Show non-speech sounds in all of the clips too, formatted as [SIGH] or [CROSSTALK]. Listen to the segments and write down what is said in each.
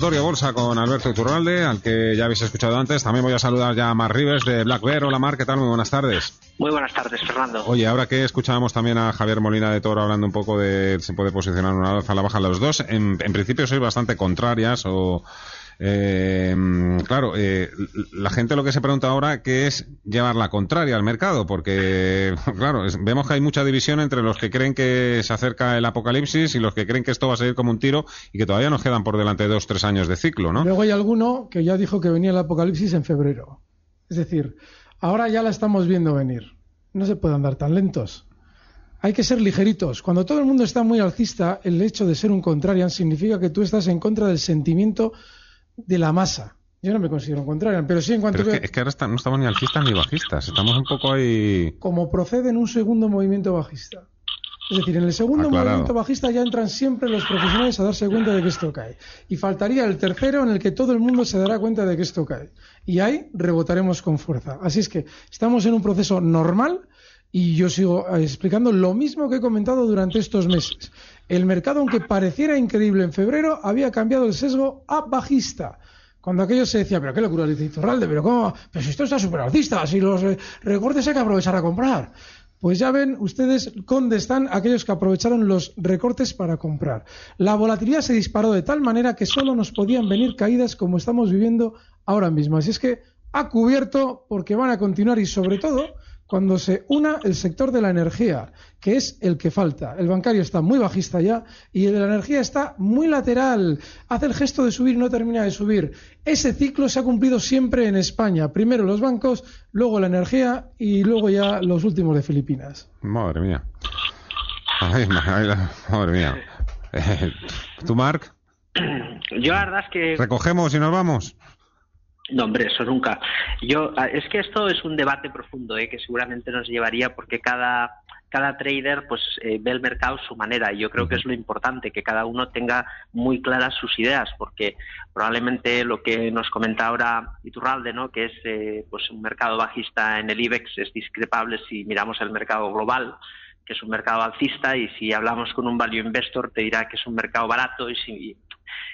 Consultorio Bolsa con Alberto Iturralde, al que ya habéis escuchado antes. También voy a saludar ya a Mar Rives de Black Bear. Hola Mar, ¿qué tal? Muy buenas tardes. Muy buenas tardes, Fernando. Oye, ahora que escuchábamos también a Javier Molina de Toro hablando un poco de se puede posicionar una alza a la baja los dos, en, en principio sois bastante contrarias o eh, claro, eh, la gente lo que se pregunta ahora que es llevar la contraria al mercado, porque, [LAUGHS] claro, vemos que hay mucha división entre los que creen que se acerca el apocalipsis y los que creen que esto va a seguir como un tiro y que todavía nos quedan por delante dos, tres años de ciclo, ¿no? Luego hay alguno que ya dijo que venía el apocalipsis en febrero. Es decir, ahora ya la estamos viendo venir. No se puede andar tan lentos. Hay que ser ligeritos. Cuando todo el mundo está muy alcista, el hecho de ser un contrarian significa que tú estás en contra del sentimiento de la masa. Yo no me considero un contrarian, pero sí en cuanto pero es, que, es que ahora está, no estamos ni alcistas ni bajistas, estamos un poco ahí... Como procede en un segundo movimiento bajista. Es decir, en el segundo Aclarado. movimiento bajista ya entran siempre los profesionales a darse cuenta de que esto cae. Y faltaría el tercero en el que todo el mundo se dará cuenta de que esto cae. Y ahí rebotaremos con fuerza. Así es que estamos en un proceso normal y yo sigo explicando lo mismo que he comentado durante estos meses. El mercado, aunque pareciera increíble en febrero, había cambiado el sesgo a bajista. Cuando aquello se decía, pero qué locura dice Iturralde, pero cómo, pero si esto está súper alcista, si los eh, recortes hay que aprovechar a comprar. Pues ya ven ustedes dónde están aquellos que aprovecharon los recortes para comprar. La volatilidad se disparó de tal manera que solo nos podían venir caídas como estamos viviendo ahora mismo. Así es que ha cubierto porque van a continuar y sobre todo cuando se una el sector de la energía, que es el que falta. El bancario está muy bajista ya y el de la energía está muy lateral. Hace el gesto de subir y no termina de subir. Ese ciclo se ha cumplido siempre en España. Primero los bancos, luego la energía y luego ya los últimos de Filipinas. Madre mía. Ay, madre mía. Eh, ¿Tú, Marc? Yo la verdad es que... ¿Recogemos y nos vamos? No, hombre, eso nunca. Yo, es que esto es un debate profundo, ¿eh? que seguramente nos llevaría porque cada, cada trader pues eh, ve el mercado a su manera y yo creo que es lo importante que cada uno tenga muy claras sus ideas porque probablemente lo que nos comenta ahora Iturralde no que es eh, pues un mercado bajista en el IBEX es discrepable si miramos el mercado global que es un mercado alcista y si hablamos con un value investor te dirá que es un mercado barato y si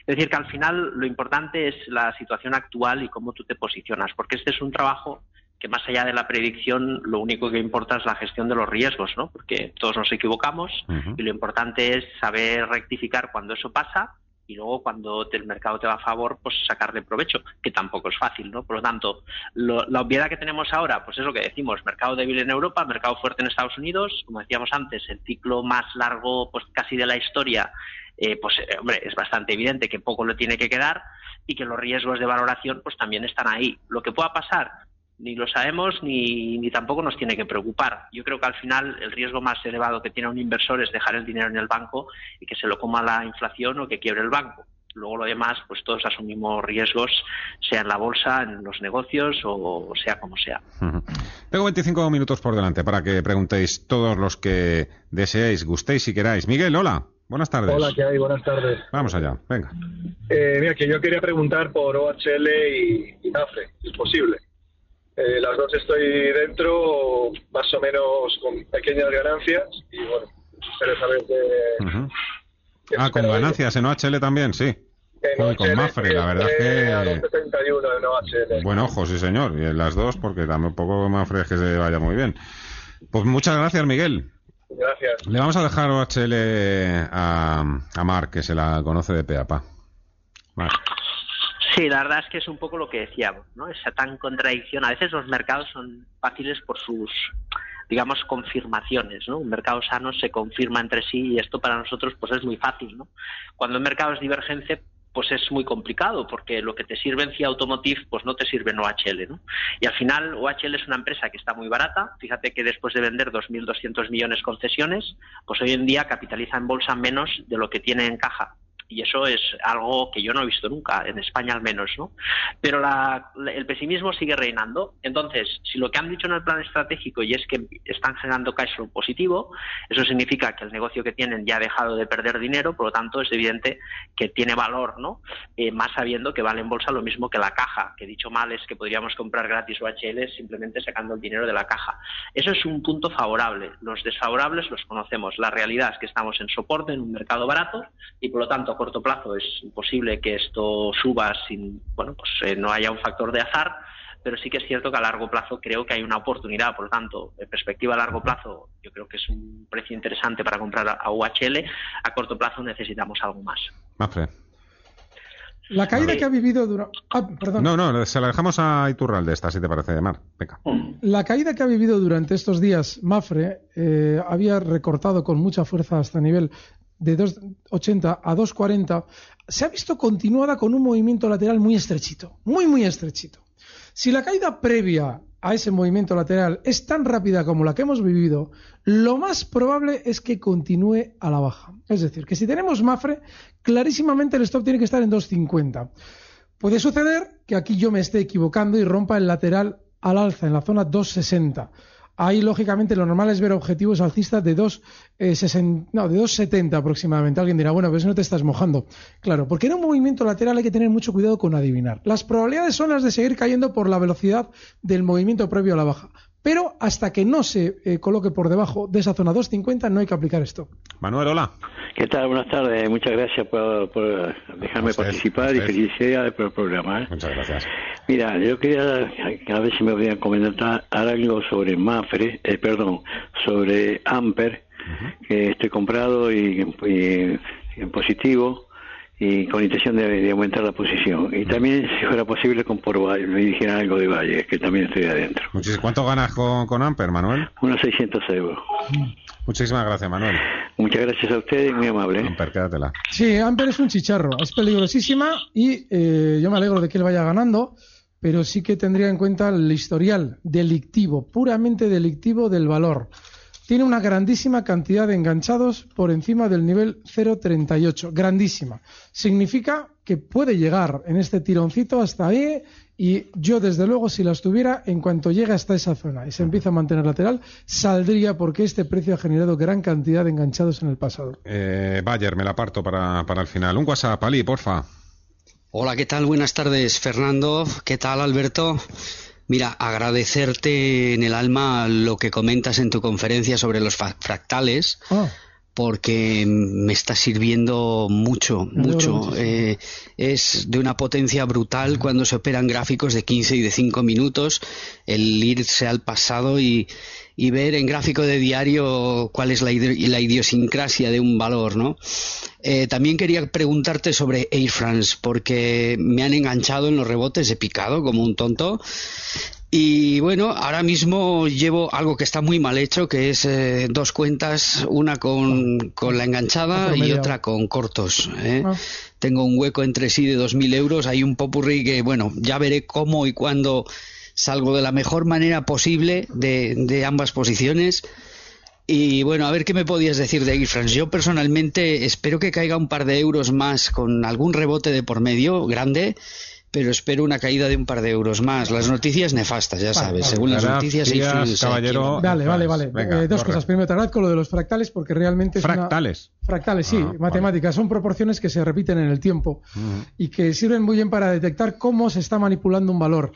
es decir, que al final lo importante es la situación actual y cómo tú te posicionas, porque este es un trabajo que más allá de la predicción, lo único que importa es la gestión de los riesgos, ¿no? Porque todos nos equivocamos y lo importante es saber rectificar cuando eso pasa y luego cuando el mercado te va a favor, pues sacarle provecho, que tampoco es fácil, ¿no? Por lo tanto, lo, la obviedad que tenemos ahora, pues es lo que decimos, mercado débil en Europa, mercado fuerte en Estados Unidos, como decíamos antes, el ciclo más largo, pues casi de la historia, eh, pues eh, hombre, es bastante evidente que poco le tiene que quedar y que los riesgos de valoración pues también están ahí. Lo que pueda pasar ni lo sabemos ni, ni tampoco nos tiene que preocupar. Yo creo que al final el riesgo más elevado que tiene un inversor es dejar el dinero en el banco y que se lo coma la inflación o que quiebre el banco. Luego lo demás, pues todos asumimos riesgos, sea en la bolsa, en los negocios o sea como sea. Tengo 25 minutos por delante para que preguntéis todos los que deseéis, gustéis y queráis. Miguel, hola. Buenas tardes. Hola, ¿qué hay? Buenas tardes. Vamos allá, venga. Eh, mira, que yo quería preguntar por OHL y, y Mafre, si es posible. Eh, las dos estoy dentro, más o menos con pequeñas ganancias, y bueno, espero saber que... Ah, con ganancias en OHL también, sí. Joder, con Mafre, la verdad es entré a que... 2.71 en OHL. Buen ojo, sí señor. Y en las dos, porque tampoco Mafre es que se vaya muy bien. Pues muchas gracias, Miguel. Gracias. Le vamos a dejar OHL a, a Marc, que se la conoce de pe a pa. Marc. Sí, la verdad es que es un poco lo que decíamos, ¿no? Esa tan contradicción. A veces los mercados son fáciles por sus, digamos, confirmaciones, ¿no? Un mercado sano se confirma entre sí y esto para nosotros pues es muy fácil, ¿no? Cuando un mercado es divergente, pues es muy complicado porque lo que te sirve en CIA Automotive pues no te sirve en OHL, ¿no? Y al final OHL es una empresa que está muy barata, fíjate que después de vender 2.200 millones concesiones, pues hoy en día capitaliza en bolsa menos de lo que tiene en caja y eso es algo que yo no he visto nunca, en España al menos, ¿no? Pero la- el pesimismo sigue reinando. Entonces, si lo que han dicho en el plan estratégico y es que están generando cash flow positivo, eso significa que el negocio que tienen ya ha dejado de perder dinero, por lo tanto es evidente que tiene valor, ¿no? Eh, más sabiendo que vale en bolsa lo mismo que la caja, que dicho mal es que podríamos comprar gratis OHL simplemente sacando el dinero de la caja. Eso es un punto favorable. Los desfavorables los conocemos. La realidad es que estamos en soporte en un mercado barato y por lo tanto a corto plazo es imposible que esto suba sin, bueno, pues eh, no haya un factor de azar, pero sí que es cierto que a largo plazo creo que hay una oportunidad, por lo tanto, en perspectiva a largo plazo yo creo que es un precio interesante para comprar a- UHL, a corto plazo necesitamos algo más. Mafre. La caída Sí. que ha vivido durante... Ah. No, no, se la dejamos a Iturralde esta, si te parece, Mar. Venga. La caída que ha vivido durante estos días Mafre eh, había recortado con mucha fuerza hasta nivel de 2,80 a 2,40. Se ha visto continuada con un movimiento lateral muy estrechito, muy, muy estrechito. Si la caída previa a ese movimiento lateral es tan rápida como la que hemos vivido, lo más probable es que continúe a la baja. Es decir, que si tenemos Mafre, clarísimamente el stop tiene que estar en 2,50. Puede suceder que aquí yo me esté equivocando y rompa el lateral al alza en la zona 260. Ahí, lógicamente, lo normal es ver objetivos alcistas de 2,60 no, de 2,70 aproximadamente. Alguien dirá, bueno, pero si no te estás mojando. Claro, porque en un movimiento lateral hay que tener mucho cuidado con adivinar. Las probabilidades son las de seguir cayendo por la velocidad del movimiento previo a la baja. Pero hasta que no se eh, coloque por debajo de esa zona 250 no hay que aplicar esto. Manuel, hola. ¿Qué tal? Buenas tardes. Muchas gracias por, por dejarme A usted, participar a y felicidades por el programa. ¿eh? Muchas gracias. Mira, yo quería a ver si me podían comentar algo sobre Mafre, eh, perdón, sobre Amper, que estoy comprado y, y en positivo y con intención de, de aumentar la posición. Y también, si fuera posible, con por Valle, me dijeran algo de Valle, que también estoy adentro. Muchis- ¿Cuánto ganas con, con Amper, Manuel? Unos 600 euros. Muchísimas gracias, Manuel. Muchas gracias a ustedes, muy amable. ¿eh? Amper, quédatela. Sí, Amper es un chicharro, es peligrosísima y eh, yo me alegro de que él vaya ganando, pero sí que tendría en cuenta el historial delictivo, puramente delictivo del valor. Tiene una grandísima cantidad de enganchados por encima del nivel 0,38, grandísima. Significa que puede llegar en este tironcito hasta ahí y yo desde luego si las tuviera en cuanto llegue hasta esa zona y se empieza a mantener lateral, saldría porque este precio ha generado gran cantidad de enganchados en el pasado. Eh, Bayer, me la parto para, para el final. Un WhatsApp, Ali, porfa. Hola, ¿qué tal? Buenas tardes, Fernando. ¿Qué tal, Alberto? Mira, agradecerte en el alma lo que comentas en tu conferencia sobre los fractales, Ah. Porque me está sirviendo mucho, mucho. Eh, es de una potencia brutal cuando se operan gráficos de 15 y de 5 minutos, el irse al pasado y, y ver en gráfico de diario cuál es la, la idiosincrasia de un valor, ¿no? Eh, también quería preguntarte sobre Air France, porque me han enganchado en los rebotes, he picado como un tonto. Y bueno, ahora mismo llevo algo que está muy mal hecho, que es eh, dos cuentas, una con, con la enganchada y otra con cortos. ¿eh? Ah. Tengo un hueco entre sí de 2.000 euros, hay un popurrí que, bueno, ya veré cómo y cuándo salgo de la mejor manera posible de, de ambas posiciones. Y bueno, a ver qué me podías decir de Air France. Yo personalmente espero que caiga un par de euros más con algún rebote de por medio grande, pero espero una caída de un par de euros más. Las noticias nefastas, ya sabes. vale. Según las noticias, se caballero. Vale, vale, vale. Venga, Eh, dos corre. cosas. Primero, te agradezco lo de los fractales porque realmente es una- Fractales. Fractales, sí, Ah, vale. matemáticas. Son proporciones que se repiten en el tiempo y que sirven muy bien para detectar cómo se está manipulando un valor.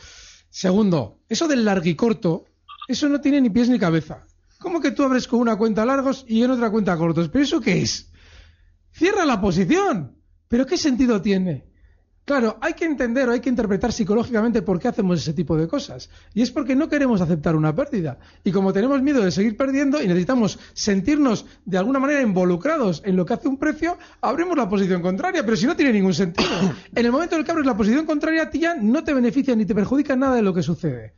Segundo, eso del largicorto, eso no tiene ni pies ni cabeza. ¿Cómo que tú abres con una cuenta largos y en otra cuenta cortos? ¿Pero eso qué es? Cierra la posición. ¿Pero qué sentido tiene? Claro, hay que entender o hay que interpretar psicológicamente por qué hacemos ese tipo de cosas. Y es porque no queremos aceptar una pérdida. Y como tenemos miedo de seguir perdiendo y necesitamos sentirnos de alguna manera involucrados en lo que hace un precio, abrimos la posición contraria. Pero si no tiene ningún sentido. En el momento en el que abres la posición contraria, a ti ya no te beneficia ni te perjudica nada de lo que sucede.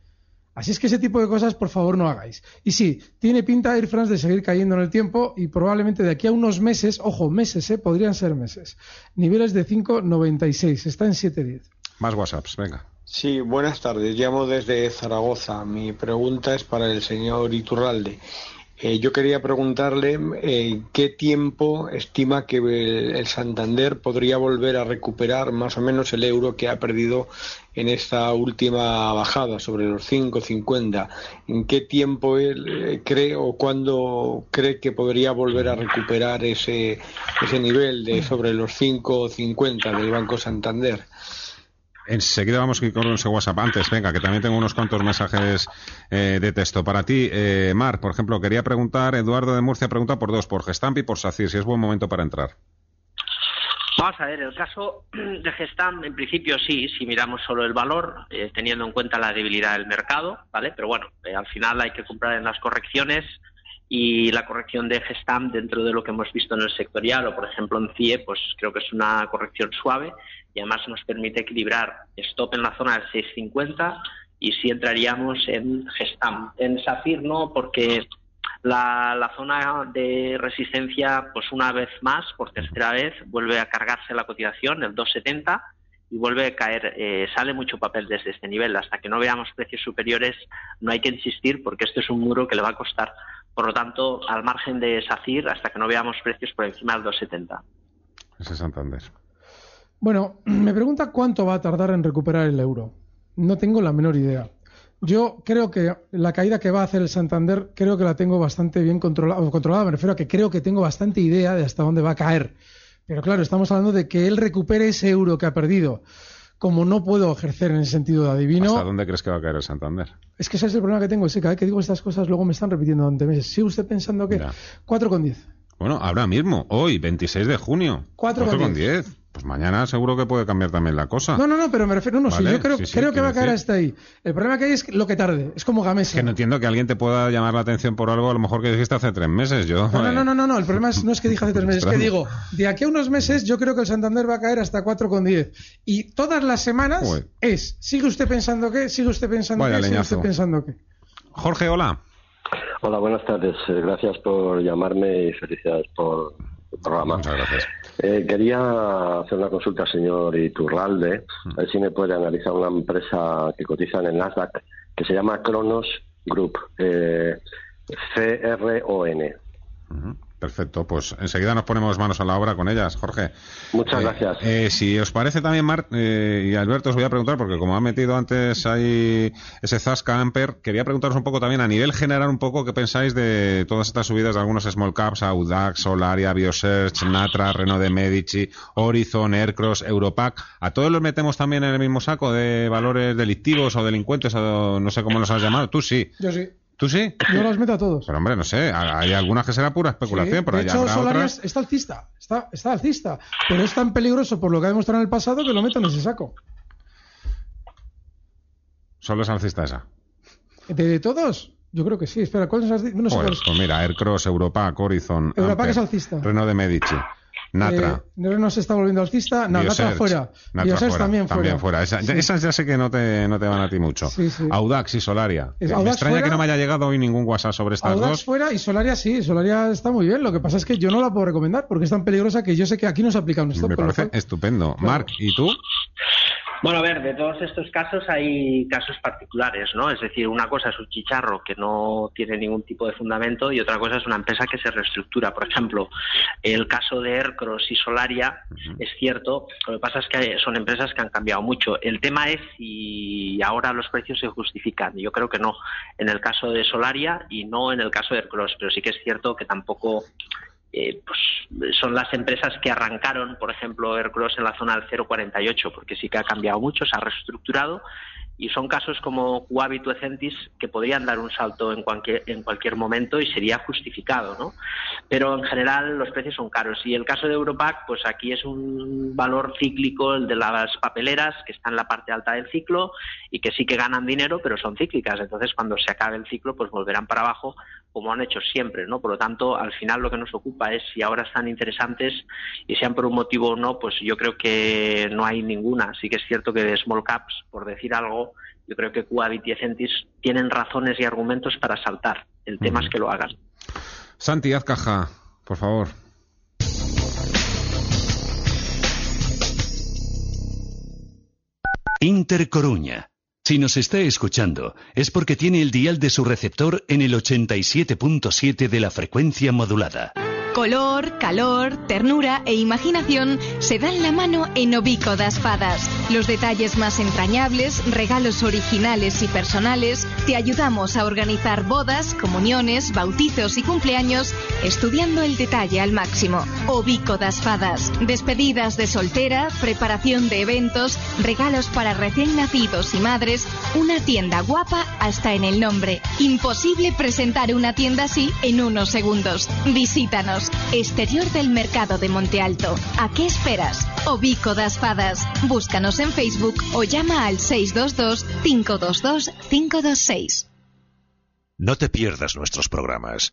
Así es que ese tipo de cosas, por favor, no hagáis. Y sí, tiene pinta Air France de seguir cayendo en el tiempo y probablemente de aquí a unos meses, ojo, meses, ¿eh? podrían ser meses. Niveles de 5,96, está en 7,10. Más WhatsApps, venga. Sí, buenas tardes. Llamo desde Zaragoza. Mi pregunta es para el señor Iturralde. Eh, yo quería preguntarle eh, qué tiempo estima que el, Santander podría volver a recuperar más o menos el euro que ha perdido en esta última bajada sobre los 5.50. ¿En qué tiempo él eh, cree o cuándo cree que podría volver a recuperar ese, ese nivel de sobre los 5.50 del Banco Santander? Enseguida vamos con ese WhatsApp. Antes, venga, que también tengo unos cuantos mensajes eh, de texto. Para ti, eh, Mar, por ejemplo, quería preguntar, Eduardo de Murcia pregunta por dos, por Gestamp y por SACIR, si es buen momento para entrar. Vamos a ver, el caso de Gestamp, en principio sí, si miramos solo el valor, eh, teniendo en cuenta la debilidad del mercado, ¿vale? Pero bueno, al final hay que comprar en las correcciones y la corrección de Gestamp dentro de lo que hemos visto en el sectorial o, por ejemplo, en CIE, pues creo que es una corrección suave y además nos permite equilibrar stop en la zona del 650 y si entraríamos en Gestam. En Safir no, porque la, la, zona de resistencia, pues una vez más, por tercera vez, vuelve a cargarse la cotización, el 270, y vuelve a caer. Eh, sale mucho papel desde este nivel. Hasta que no veamos precios superiores, no hay que insistir, porque esto es un muro que le va a costar. Por lo tanto, al margen de SACIR, hasta que no veamos precios por encima del 270. Ese es Santander. Bueno, [CLEARS THROAT] me pregunta cuánto va a tardar en recuperar el euro. No tengo la menor idea. Yo creo que la caída que va a hacer el Santander, creo que la tengo bastante bien controlada. Controlada, me refiero a que creo que tengo bastante idea de hasta dónde va a caer. Pero claro, estamos hablando de que él recupere ese euro que ha perdido. Como no puedo ejercer en ese sentido de adivino. ¿Hasta dónde crees que va a caer el Santander? Es que ese es el problema que tengo. Es que cada vez que digo estas cosas, luego me están repitiendo durante meses. ¿Sigue usted pensando que? 4,10. Bueno, ahora mismo, hoy, 26 de junio. 4,10. Pues mañana seguro que puede cambiar también la cosa. No, no, no, pero me refiero, no, sí, yo creo, creo que va a caer hasta ahí. El problema que hay es lo que tarde, es como Gamesa. que no entiendo que alguien te pueda llamar la atención por algo, a lo mejor que dijiste hace tres meses. Yo, no, no, no, no, no, el problema es, no es que dije hace tres meses, es que digo, de aquí a unos meses yo creo que el Santander va a caer hasta 4,10. Y todas las semanas es, ¿sigue usted pensando qué? ¿Sigue usted pensando qué? ¿Sigue usted pensando qué? Jorge, hola. Hola, buenas tardes. Gracias por llamarme y felicidades por programa. Muchas gracias. Eh, quería hacer una consulta al señor Iturralde, a ver si me puede analizar una empresa que cotiza en el Nasdaq que se llama Cronos Group, eh, C-R-O-N. Perfecto, pues enseguida nos ponemos manos a la obra con ellas, Jorge. Muchas eh, gracias. Eh, si os parece también, Marc eh, y Alberto, os voy a preguntar, porque como ha metido antes ahí ese Zasca Amper, quería preguntaros un poco también a nivel general un poco qué pensáis de todas estas subidas de algunos small caps, Audax, Solaria, Biosearch, Natra, Renault de Medici, Horizon, Aircross, Europac. ¿A todos los metemos también en el mismo saco de valores delictivos o delincuentes, o no sé cómo los has llamado? Tú sí. Yo sí. ¿Tú sí? Yo los meto a todos. Pero hombre, no sé, hay algunas que será pura especulación, pero de hecho, Solarias está alcista, está, está alcista, pero es tan peligroso por lo que ha demostrado en el pasado que lo meto en ese saco. ¿Solo es alcista esa? ¿De todos? Yo creo que sí. Espera, ¿cuál es alcista? No sé pues, pues, mira, Aircross, Europa, Horizon, Europa es alcista. Renault de Medici. Natra. Eh, no se está volviendo alcista. No, Natra fuera. Natra fuera. también fuera. También fuera. Esas ya sé que no te, no te van a ti mucho. Audax y Solaria. me extraña que no me haya llegado hoy ningún WhatsApp sobre estas Audax dos. fuera y Solaria sí. Solaria está muy bien. Lo que pasa es que yo no la puedo recomendar porque es tan peligrosa que yo sé que aquí no se aplica un stop. Me parece estupendo. Marc, ¿y tú? Bueno, a ver, de todos estos casos hay casos particulares, ¿no? Es decir, una cosa es un chicharro que no tiene ningún tipo de fundamento y otra cosa es una empresa que se reestructura. Por ejemplo, el caso de Aircross y Solaria es cierto, lo que pasa es que son empresas que han cambiado mucho. El tema es si ahora los precios se justifican. Yo creo que no en el caso de Solaria y no en el caso de Aircross, pero sí que es cierto que tampoco eh, pues son las empresas que arrancaron, por ejemplo, Aircross en la zona del 0,48, porque sí que ha cambiado mucho, se ha reestructurado y son casos como Cuabit o Ecentis que podrían dar un salto en cualquier, en cualquier momento y sería justificado, ¿no? Pero en general los precios son caros y el caso de Europac, pues aquí es un valor cíclico el de las papeleras que están en la parte alta del ciclo y que sí que ganan dinero, pero son cíclicas, entonces cuando se acabe el ciclo pues volverán para abajo como han hecho siempre, ¿no? Por lo tanto, al final lo que nos ocupa es si ahora están interesantes y sean por un motivo o no, pues yo creo que no hay ninguna. Sí que es cierto que de small caps, por decir algo, yo creo que Cuabit y Ecentis tienen razones y argumentos para saltar. El tema es que lo hagan. Santi, haz caja, por favor. Inter Coruña. Si nos está escuchando, es porque tiene el dial de su receptor en el 87.7 de la frecuencia modulada. Color, calor, ternura e imaginación se dan la mano en Obico das Fadas. Los detalles más entrañables, regalos originales y personales, te ayudamos a organizar bodas, comuniones, bautizos y cumpleaños estudiando el detalle al máximo. Obico das Fadas. Despedidas de soltera, preparación de eventos, regalos para recién nacidos y madres, una tienda guapa hasta en el nombre. Imposible presentar una tienda así en unos segundos. Visítanos. Exterior del Mercado de Monte Alto. ¿A qué esperas? Obico das Fadas. Búscanos en Facebook o llama al 622-522-526. No te pierdas nuestros programas.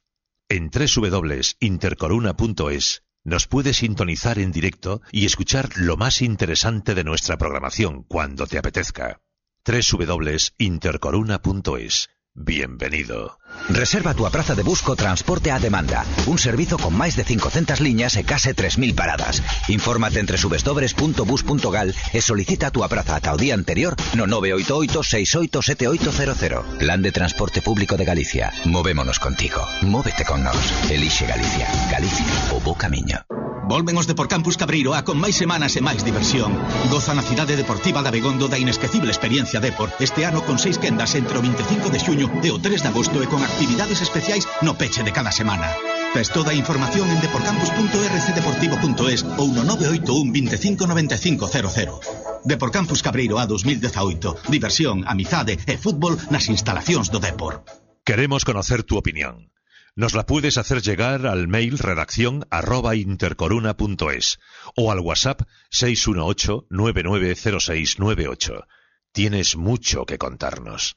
En www.intercoruna.es nos puedes sintonizar en directo y escuchar lo más interesante de nuestra programación cuando te apetezca. www.intercoruna.es Bienvenido. Reserva tu praza de Busco Transporte a Demanda, un servizo con máis de 500 liñas e case 3.000 paradas. Infórmate entre subestobres.bus.gal e solicita a túa praza ata o día anterior no 988-687800. Plan de Transporte Público de Galicia. Movémonos contigo. Móvete con nós. Elixe Galicia. Galicia, o bo camiño. Volven os Deporcampus Cabreiro a con máis semanas e máis diversión. Goza na cidade deportiva da Begondo da inesquecible experiencia Depor. Este ano con seis quendas entre o 25 de xuño e o 3 de agosto e con actividades especiais no peche de cada semana. Tes toda información en deporcampus.rcdeportivo.es ou no 981 25 95 00. Deporcampus Cabreiro a 2018. Diversión, amizade e fútbol nas instalacións do Depor. Queremos conocer tu opinión. Nos la puedes hacer llegar al mail redacción arroba intercoruna.es o al WhatsApp 618-990698. Tienes mucho que contarnos.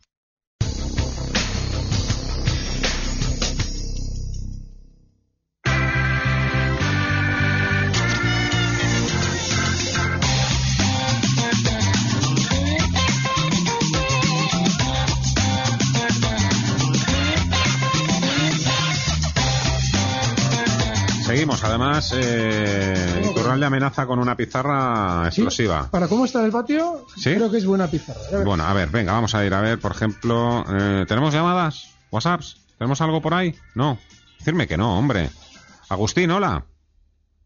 Seguimos, además, eh, Iturralde amenaza con una pizarra explosiva. Para cómo está el patio, ¿Sí? creo que es buena pizarra. Bueno, a ver, venga, vamos a ir a ver, por ejemplo, eh, ¿tenemos llamadas? ¿WhatsApps? ¿Tenemos algo por ahí? No. Decirme que no, hombre. Agustín, hola.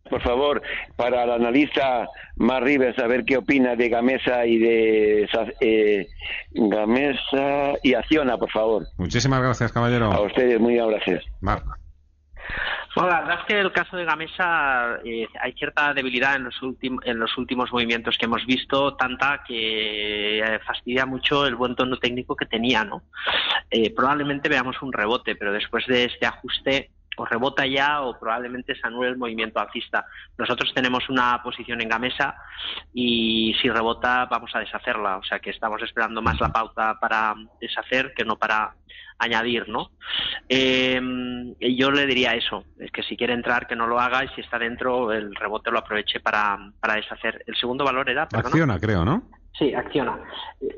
Por favor, para el analista Mar Rivers, a ver qué opina de Gamesa y de eh, Gamesa y Acciona, por favor. Muchísimas gracias, caballero. A ustedes, muy gracias. Mar. Bueno, la verdad es que el caso de Gamesa eh, hay cierta debilidad en los, en los últimos movimientos que hemos visto, tanta que eh, fastidia mucho el buen tono técnico que tenía, ¿no? Eh, probablemente veamos un rebote, pero después de este ajuste o rebota ya o probablemente se anule el movimiento alcista. Nosotros tenemos una posición en Gamesa y si rebota vamos a deshacerla, o sea que estamos esperando más la pauta para deshacer que no para añadir, ¿no? Eh, yo le diría eso, es que si quiere entrar que no lo haga y si está dentro el rebote lo aproveche para, para deshacer. El segundo valor era, perdona. Acciona, creo, ¿no? Sí, acciona.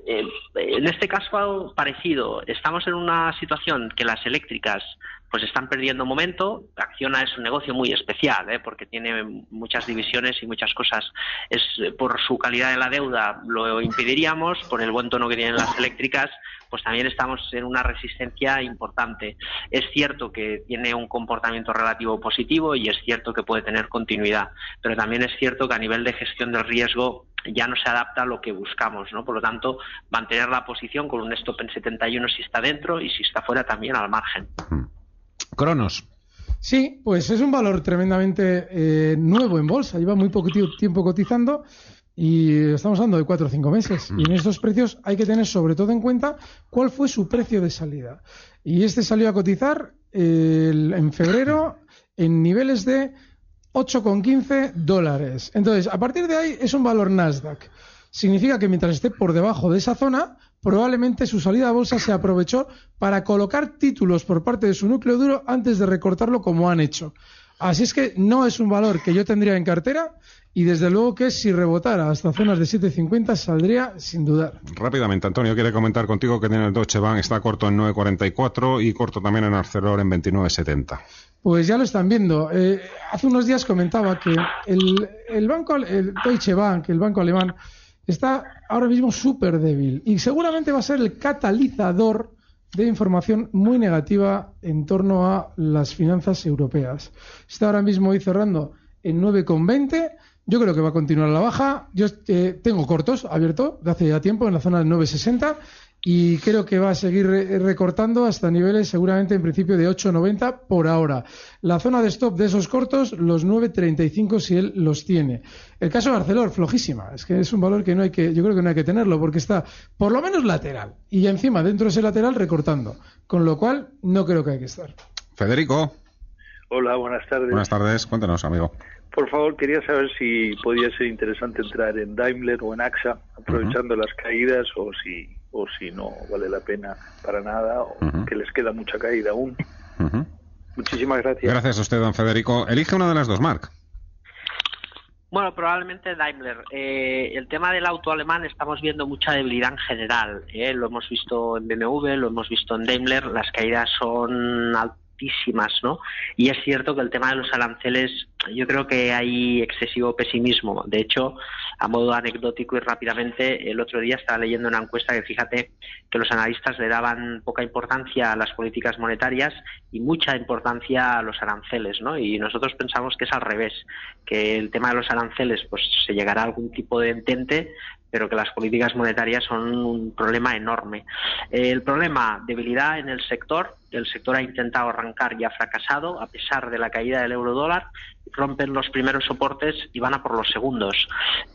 Eh, en este caso parecido, estamos en una situación que las eléctricas pues están perdiendo momento. Acciona es un negocio muy especial, ¿eh? porque tiene muchas divisiones y muchas cosas. Es eh, por su calidad de la deuda lo impediríamos, por el buen tono que tienen las eléctricas, pues también estamos en una resistencia importante. Es cierto que tiene un comportamiento relativo positivo y es cierto que puede tener continuidad, pero también es cierto que a nivel de gestión del riesgo ya no se adapta a lo que buscamos, ¿no? Por lo tanto, mantener la posición con un stop en 71 si está dentro y si está fuera también al margen. Cronos. Sí, pues es un valor tremendamente eh, nuevo en bolsa. Lleva muy poco ti- tiempo cotizando Y estamos hablando de cuatro o cinco meses. Y en estos precios hay que tener sobre todo en cuenta cuál fue su precio de salida. Y este salió a cotizar en febrero en niveles de 8,15 dólares. Entonces, a partir de ahí es un valor Nasdaq. Significa que mientras esté por debajo de esa zona, probablemente su salida a bolsa se aprovechó para colocar títulos por parte de su núcleo duro antes de recortarlo como han hecho. Así es que no es un valor que yo tendría en cartera y desde luego que si rebotara hasta zonas de 7.50 saldría sin dudar. Rápidamente, Antonio, quiere comentar contigo que tiene el Deutsche Bank, está corto en 9.44 y corto también en Arcelor en 29.70. Pues ya lo están viendo. Eh, hace unos días comentaba que el, el banco, el Deutsche Bank, el banco alemán, está ahora mismo súper débil y seguramente va a ser el catalizador de información muy negativa en torno a las finanzas europeas. Está ahora mismo hoy cerrando en 9,20. Yo creo que va a continuar la baja. Yo eh, tengo cortos abiertos de hace ya tiempo en la zona de 9,60 y creo que va a seguir recortando hasta niveles seguramente en principio de 8,90 por ahora. La zona de stop de esos cortos, los 9,35 si él los tiene. El caso de Barcelor, flojísima. Es que es un valor que no hay que, yo creo que no hay que tenerlo porque está por lo menos lateral y encima dentro de ese lateral recortando. Con lo cual no creo que hay que estar. Federico. Hola, buenas tardes. Buenas tardes, cuéntanos, amigo. Por favor, quería saber si podía ser interesante entrar en Daimler o en AXA, aprovechando las caídas o si o si no vale la pena para nada o que les queda mucha caída aún. Muchísimas gracias. Gracias a usted, don Federico. Elige una de las dos, Marc. Bueno, probablemente Daimler. Eh, el tema del auto alemán estamos viendo mucha debilidad en general. ¿eh? Lo hemos visto en BMW, lo hemos visto en Daimler. Las caídas son ¿no? Y es cierto que el tema de los aranceles, yo creo que hay excesivo pesimismo. De hecho, a modo anecdótico y rápidamente, el otro día estaba leyendo una encuesta que fíjate que los analistas le daban poca importancia a las políticas monetarias y mucha importancia a los aranceles, ¿no? Y nosotros pensamos que es al revés, que el tema de los aranceles, pues se llegará a algún tipo de entente, pero que las políticas monetarias son un problema enorme. El problema, debilidad en el sector, el sector ha intentado arrancar y ha fracasado a pesar de la caída del euro dólar, rompen los primeros soportes y van a por los segundos.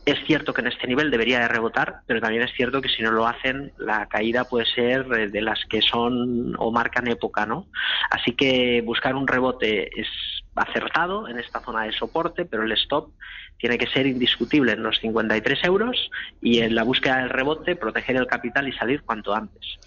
Es cierto que en este nivel debería de rebotar, pero también es cierto que si no lo hacen, la caída puede ser de las que son o marcan época, ¿no? Así que buscar un rebote es acertado en esta zona de soporte, pero el stop tiene que ser indiscutible en los 53 euros y en la búsqueda del rebote proteger el capital y salir cuanto antes.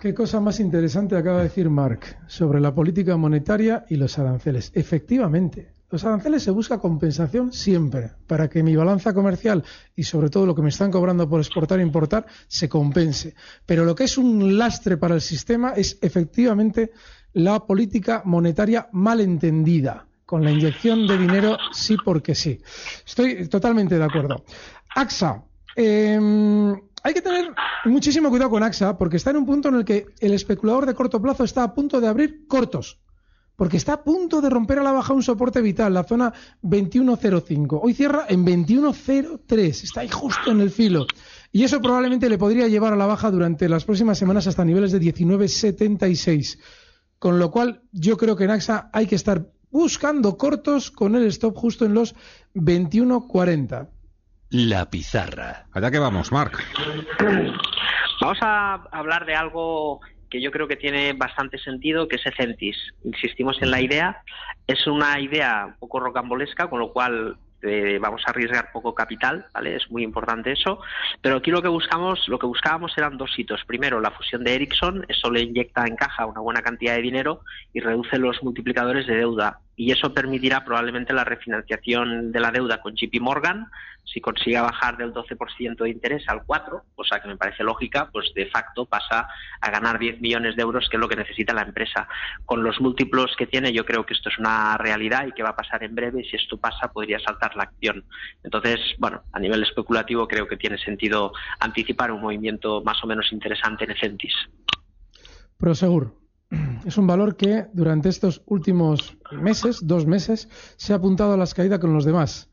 Qué cosa más interesante acaba de decir Mark sobre la política monetaria y los aranceles. Efectivamente, los aranceles se busca compensación siempre para que mi balanza comercial y sobre todo lo que me están cobrando por exportar e importar se compense. Pero lo que es un lastre para el sistema es efectivamente la política monetaria mal entendida con la inyección de dinero sí porque sí. Estoy totalmente de acuerdo. AXA. Em, hay que tener muchísimo cuidado con AXA porque está en un punto en el que el especulador de corto plazo está a punto de abrir cortos. Porque está a punto de romper a la baja un soporte vital, la zona 21.05. Hoy cierra en 21.03. Está ahí justo en el filo. Y eso probablemente le podría llevar a la baja durante las próximas semanas hasta niveles de 19.76. Con lo cual, yo creo que en AXA hay que estar buscando cortos con el stop justo en los 21.40. La pizarra. Allá que vamos, Marc. Vamos a hablar de algo que yo creo que tiene bastante sentido, que es Ecentis. Insistimos en la idea. Es una idea un poco rocambolesca, con lo cual eh, vamos a arriesgar poco capital, ¿vale? Es muy importante eso. Pero aquí lo que buscamos, lo que buscábamos eran dos hitos. Primero, la fusión de Ericsson, eso le inyecta en caja una buena cantidad de dinero y reduce los multiplicadores de deuda y eso permitirá probablemente la refinanciación de la deuda con JP Morgan si consiga bajar del 12% de interés al 4, cosa que me parece lógica, pues de facto pasa a ganar 10 millones de euros, que es lo que necesita la empresa. Con los múltiplos que tiene, yo creo que esto es una realidad y que va a pasar en breve. Si esto pasa, podría saltar la acción. Entonces, bueno, a nivel especulativo creo que tiene sentido anticipar un movimiento más o menos interesante en Ecentis. Prosegur [CLEARS THROAT] es un valor que durante estos últimos meses, dos meses, se ha apuntado a las caídas con los demás.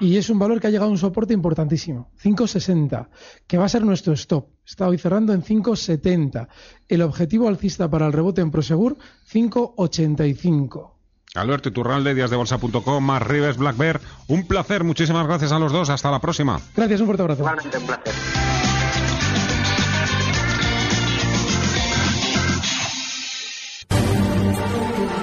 Y es un valor que ha llegado a un soporte importantísimo, 5,60, que va a ser nuestro stop. Está hoy cerrando en 5,70. El objetivo alcista para el rebote en Prosegur, 5,85. Alberto Iturralde, díasdebolsa.com, más Rives, Black Bear. Un placer, muchísimas gracias a los dos. Hasta la próxima. Gracias, un fuerte abrazo. Igualmente, un placer.